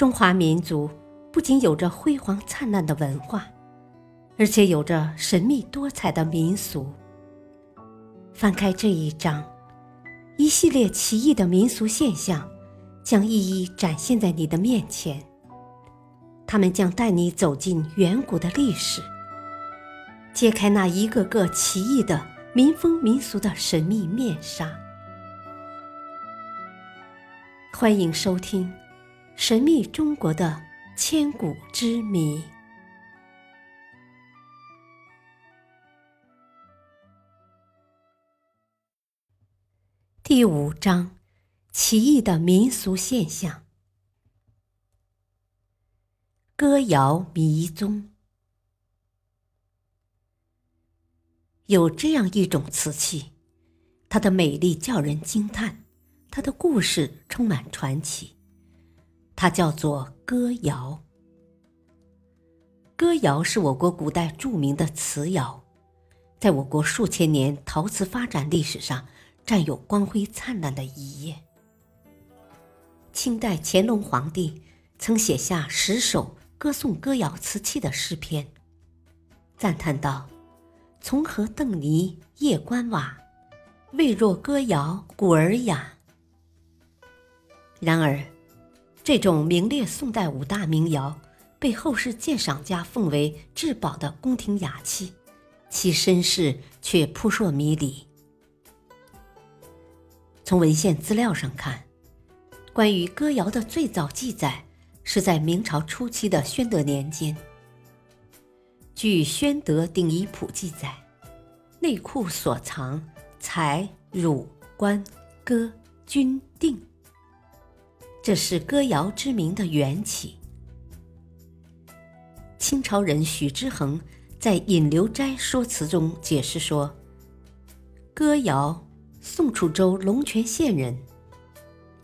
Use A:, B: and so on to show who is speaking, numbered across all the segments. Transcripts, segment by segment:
A: 中华民族不仅有着辉煌灿烂的文化，而且有着神秘多彩的民俗。翻开这一章，一系列奇异的民俗现象将一一展现在你的面前。他们将带你走进远古的历史，揭开那一个个奇异的民风民俗的神秘面纱。欢迎收听《神秘中国的千古之谜》第五章：奇异的民俗现象——歌谣迷踪。有这样一种瓷器，它的美丽叫人惊叹。它的故事充满传奇，它叫做歌谣。歌谣是我国古代著名的瓷窑，在我国数千年陶瓷发展历史上占有光辉灿烂的一页。清代乾隆皇帝曾写下十首歌颂歌谣瓷器的诗篇，赞叹道：“从何邓泥夜观瓦，未若歌谣古尔雅。”然而，这种名列宋代五大名窑，被后世鉴赏家奉为至宝的宫廷雅器，其身世却扑朔迷离。从文献资料上看，关于歌谣的最早记载是在明朝初期的宣德年间。据《宣德鼎遗谱》记载，内库所藏才、汝、官、歌、钧、定。这是歌谣之名的缘起。清朝人许之衡在《引流斋说辞》中解释说：“歌谣，宋楚州龙泉县人，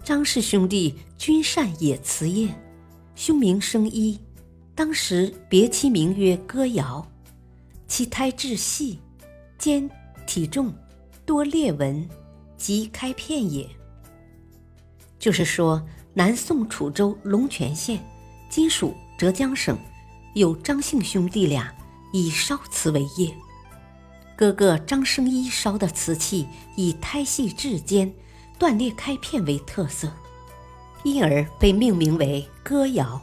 A: 张氏兄弟均善冶瓷业，兄名生一，当时别其名曰歌谣，其胎质细，坚体重，多裂纹，即开片也。”就是说。南宋楚州龙泉县，今属浙江省，有张姓兄弟俩以烧瓷为业。哥哥张生一烧的瓷器以胎细质坚、断裂开片为特色，因而被命名为哥窑。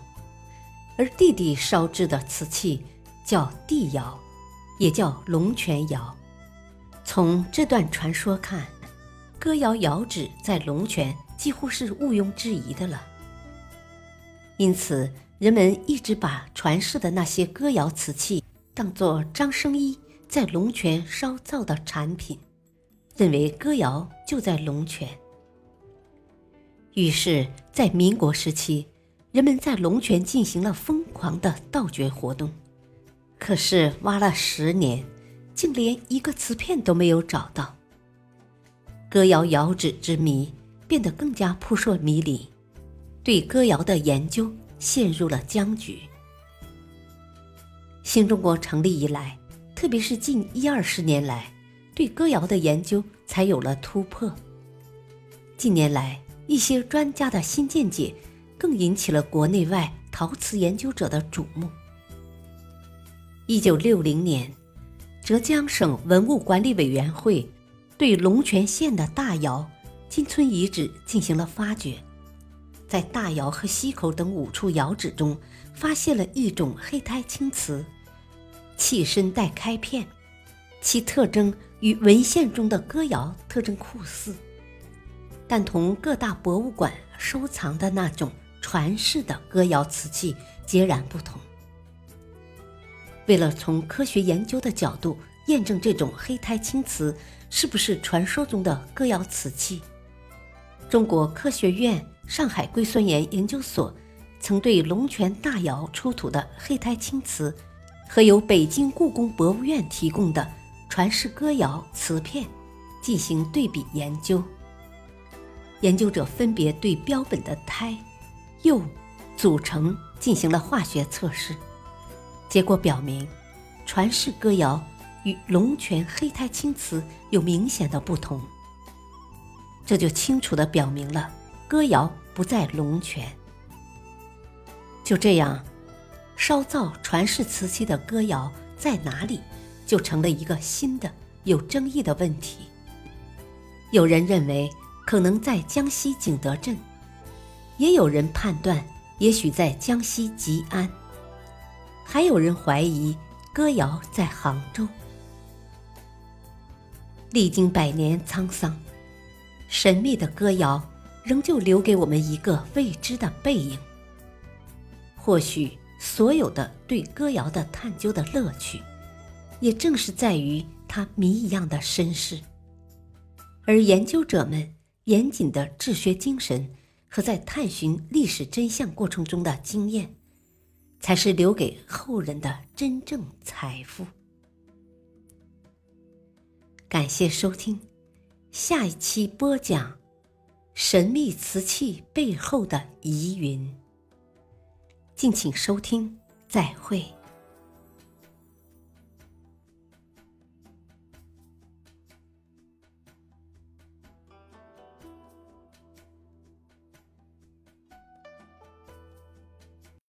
A: 而弟弟烧制的瓷器叫弟窑，也叫龙泉窑。从这段传说看，歌窑窑址在龙泉。几乎是毋庸置疑的了。因此，人们一直把传世的那些歌谣瓷器当作张生一在龙泉烧造的产品，认为歌谣就在龙泉。于是，在民国时期，人们在龙泉进行了疯狂的盗掘活动。可是，挖了十年，竟连一个瓷片都没有找到。歌谣窑址之谜。变得更加扑朔迷离，对歌谣的研究陷入了僵局。新中国成立以来，特别是近一二十年来，对歌谣的研究才有了突破。近年来，一些专家的新见解更引起了国内外陶瓷研究者的瞩目。一九六零年，浙江省文物管理委员会对龙泉县的大窑。金村遗址进行了发掘，在大窑和溪口等五处窑址中，发现了一种黑胎青瓷，器身带开片，其特征与文献中的哥窑特征酷似，但同各大博物馆收藏的那种传世的哥窑瓷器截然不同。为了从科学研究的角度验证这种黑胎青瓷是不是传说中的歌谣瓷器。中国科学院上海硅酸盐研究所曾对龙泉大窑出土的黑胎青瓷和由北京故宫博物院提供的传世歌谣瓷片进行对比研究。研究者分别对标本的胎、釉组成进行了化学测试，结果表明，传世歌谣与龙泉黑胎青瓷有明显的不同。这就清楚地表明了歌谣不在龙泉。就这样，烧造传世瓷器的歌谣在哪里，就成了一个新的有争议的问题。有人认为可能在江西景德镇，也有人判断也许在江西吉安，还有人怀疑歌谣在杭州。历经百年沧桑，神秘的歌谣仍旧留给我们一个未知的背影。或许，所有的对歌谣的探究的乐趣，也正是在于它谜一样的身世。而研究者们严谨的治学精神和在探寻历史真相过程中的经验，才是留给后人的真正财富。感谢收听，下一期播讲神秘瓷器背后的疑云。敬请收听，再会。